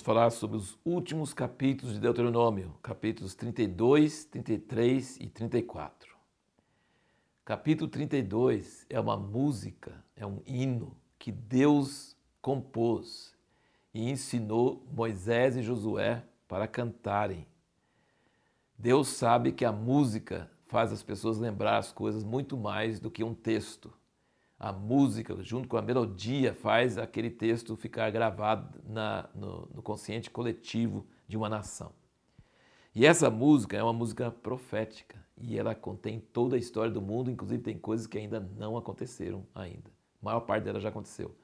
vamos falar sobre os últimos capítulos de Deuteronômio, capítulos 32, 33 e 34. Capítulo 32 é uma música, é um hino que Deus compôs e ensinou Moisés e Josué para cantarem. Deus sabe que a música faz as pessoas lembrar as coisas muito mais do que um texto a música, junto com a melodia, faz aquele texto ficar gravado na, no, no consciente coletivo de uma nação. E essa música é uma música profética e ela contém toda a história do mundo, inclusive tem coisas que ainda não aconteceram ainda. A maior parte dela já aconteceu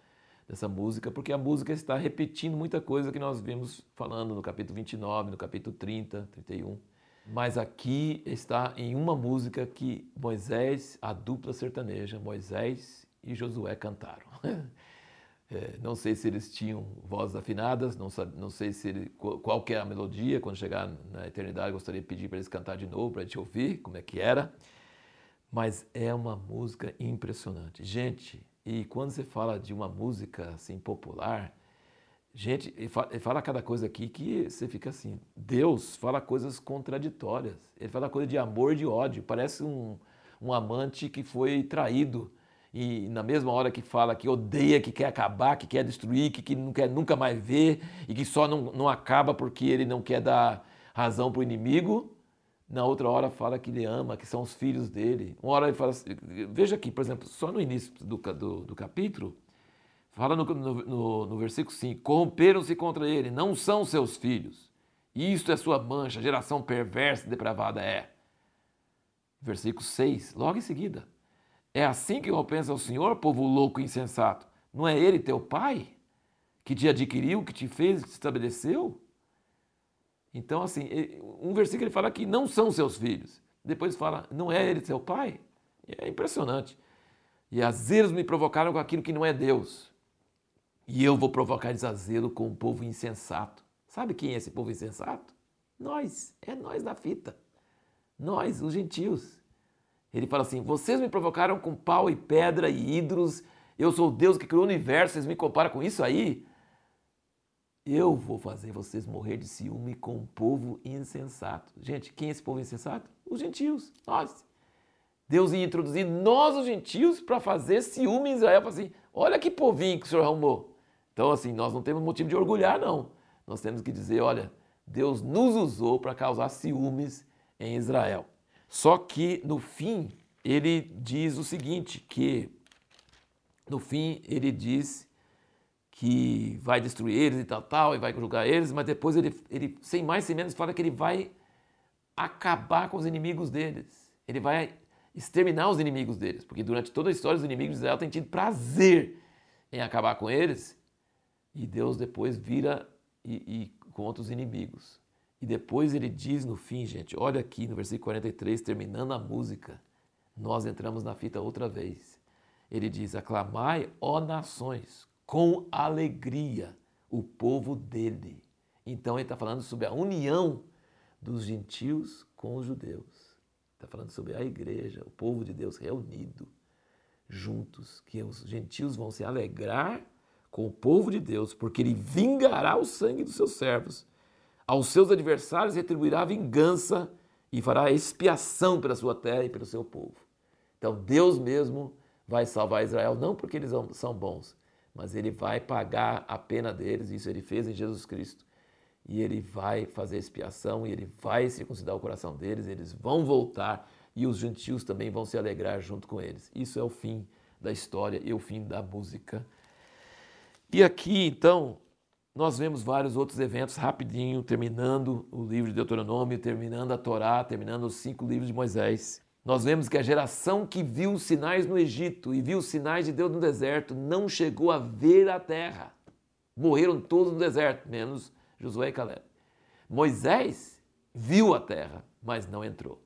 dessa música, porque a música está repetindo muita coisa que nós vimos falando no capítulo 29, no capítulo 30, 31. Mas aqui está em uma música que Moisés, a dupla sertaneja, Moisés e Josué cantaram. É, não sei se eles tinham vozes afinadas, não, sabe, não sei se ele, qual que é a melodia. Quando chegar na eternidade, gostaria de pedir para eles cantar de novo, para a gente ouvir como é que era. Mas é uma música impressionante. Gente, e quando você fala de uma música assim popular, gente, ele fala, ele fala cada coisa aqui que você fica assim. Deus fala coisas contraditórias. Ele fala coisa de amor e de ódio. Parece um, um amante que foi traído e na mesma hora que fala que odeia, que quer acabar, que quer destruir, que, que não quer nunca mais ver e que só não, não acaba porque ele não quer dar razão para o inimigo, na outra hora fala que ele ama, que são os filhos dele. Uma hora ele fala assim, veja aqui, por exemplo, só no início do, do, do capítulo, fala no, no, no versículo 5: Corromperam-se contra ele, não são seus filhos. Isto é sua mancha, geração perversa e depravada é. Versículo 6, logo em seguida. É assim que eu penso ao Senhor, povo louco e insensato? Não é Ele teu Pai? Que te adquiriu, que te fez, que te estabeleceu? Então, assim, um versículo ele fala que não são seus filhos. Depois fala, não é Ele teu Pai? É impressionante. E azeros me provocaram com aquilo que não é Deus. E eu vou provocar desazelo com o povo insensato. Sabe quem é esse povo insensato? Nós, é nós da fita. Nós, os gentios. Ele fala assim: Vocês me provocaram com pau e pedra e ídolos. Eu sou o Deus que criou o universo. Vocês me comparam com isso aí? Eu vou fazer vocês morrer de ciúme com um povo insensato. Gente, quem é esse povo insensato? Os gentios, nós. Deus ia introduzir nós, os gentios, para fazer ciúme em Israel. Para assim: olha que povinho que o senhor arrumou. Então, assim, nós não temos motivo de orgulhar, não. Nós temos que dizer: olha, Deus nos usou para causar ciúmes em Israel. Só que no fim ele diz o seguinte, que no fim ele diz que vai destruir eles e tal, tal, e vai julgar eles, mas depois ele, ele sem mais sem menos, fala que ele vai acabar com os inimigos deles. Ele vai exterminar os inimigos deles, porque durante toda a história os inimigos de Israel têm tido prazer em acabar com eles, e Deus depois vira e, e contra os inimigos. E depois ele diz no fim, gente, olha aqui no versículo 43, terminando a música, nós entramos na fita outra vez. Ele diz: Aclamai, ó nações, com alegria o povo dele. Então ele está falando sobre a união dos gentios com os judeus. Está falando sobre a igreja, o povo de Deus reunido, juntos, que os gentios vão se alegrar com o povo de Deus, porque ele vingará o sangue dos seus servos aos seus adversários retribuirá vingança e fará expiação pela sua terra e pelo seu povo. Então Deus mesmo vai salvar Israel, não porque eles são bons, mas ele vai pagar a pena deles, isso ele fez em Jesus Cristo. E ele vai fazer expiação e ele vai circuncidar o coração deles, eles vão voltar e os gentios também vão se alegrar junto com eles. Isso é o fim da história e o fim da música. E aqui, então, nós vemos vários outros eventos rapidinho, terminando o livro de Deuteronômio, terminando a Torá, terminando os cinco livros de Moisés. Nós vemos que a geração que viu os sinais no Egito e viu os sinais de Deus no deserto não chegou a ver a terra. Morreram todos no deserto, menos Josué e Caleb. Moisés viu a terra, mas não entrou.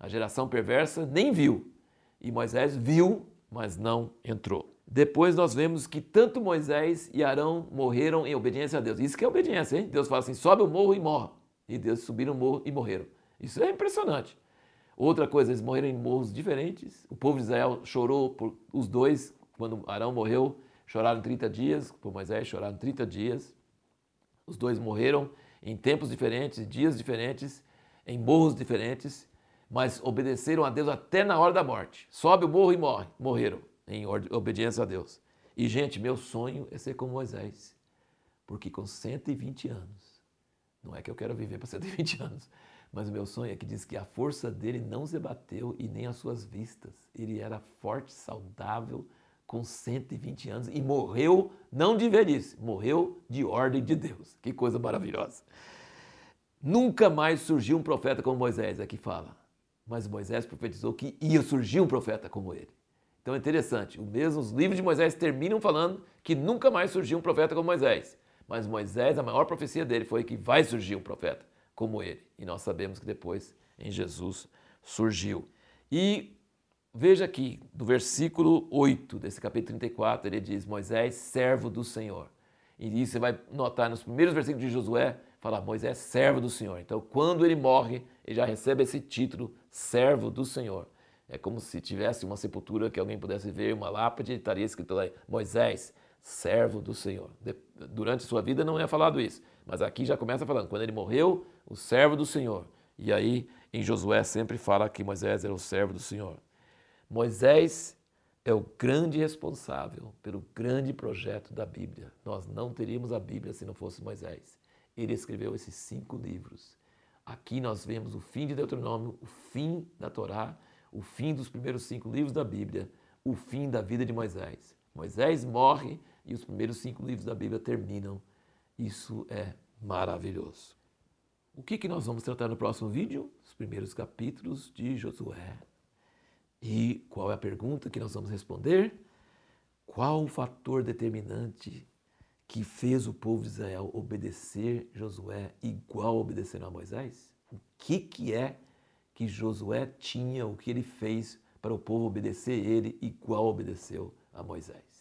A geração perversa nem viu. E Moisés viu, mas não entrou. Depois nós vemos que tanto Moisés e Arão morreram em obediência a Deus. Isso que é obediência, hein? Deus fala assim: sobe o morro e morre. E Deus subiram o morro e morreram. Isso é impressionante. Outra coisa, eles morreram em morros diferentes. O povo de Israel chorou por os dois. Quando Arão morreu, choraram 30 dias. Por Moisés, choraram 30 dias. Os dois morreram em tempos diferentes, dias diferentes, em morros diferentes, mas obedeceram a Deus até na hora da morte. Sobe o morro e morre. Morreram em obediência a Deus. E, gente, meu sonho é ser como Moisés. Porque com 120 anos, não é que eu quero viver para 120 anos, mas o meu sonho é que diz que a força dele não se bateu e nem as suas vistas. Ele era forte, saudável, com 120 anos e morreu não de velhice, morreu de ordem de Deus. Que coisa maravilhosa. Nunca mais surgiu um profeta como Moisés, aqui fala. Mas Moisés profetizou que ia surgir um profeta como ele. Então é interessante, o mesmo, os livros de Moisés terminam falando que nunca mais surgiu um profeta como Moisés. Mas Moisés, a maior profecia dele foi que vai surgir um profeta como ele. E nós sabemos que depois em Jesus surgiu. E veja aqui, no versículo 8 desse capítulo 34, ele diz: Moisés, servo do Senhor. E isso você vai notar nos primeiros versículos de Josué, fala Moisés, servo do Senhor. Então, quando ele morre, ele já recebe esse título, servo do Senhor. É como se tivesse uma sepultura que alguém pudesse ver, uma lápide, estaria escrito lá, Moisés, servo do Senhor. Durante sua vida não é falado isso, mas aqui já começa falando, quando ele morreu, o servo do Senhor. E aí em Josué sempre fala que Moisés era o servo do Senhor. Moisés é o grande responsável pelo grande projeto da Bíblia. Nós não teríamos a Bíblia se não fosse Moisés. Ele escreveu esses cinco livros. Aqui nós vemos o fim de Deuteronômio, o fim da Torá, o fim dos primeiros cinco livros da Bíblia, o fim da vida de Moisés. Moisés morre e os primeiros cinco livros da Bíblia terminam. Isso é maravilhoso. O que, que nós vamos tratar no próximo vídeo? Os primeiros capítulos de Josué. E qual é a pergunta que nós vamos responder? Qual o fator determinante que fez o povo de Israel obedecer Josué igual obedeceram a Moisés? O que, que é que Josué tinha, o que ele fez para o povo obedecer ele igual obedeceu a Moisés?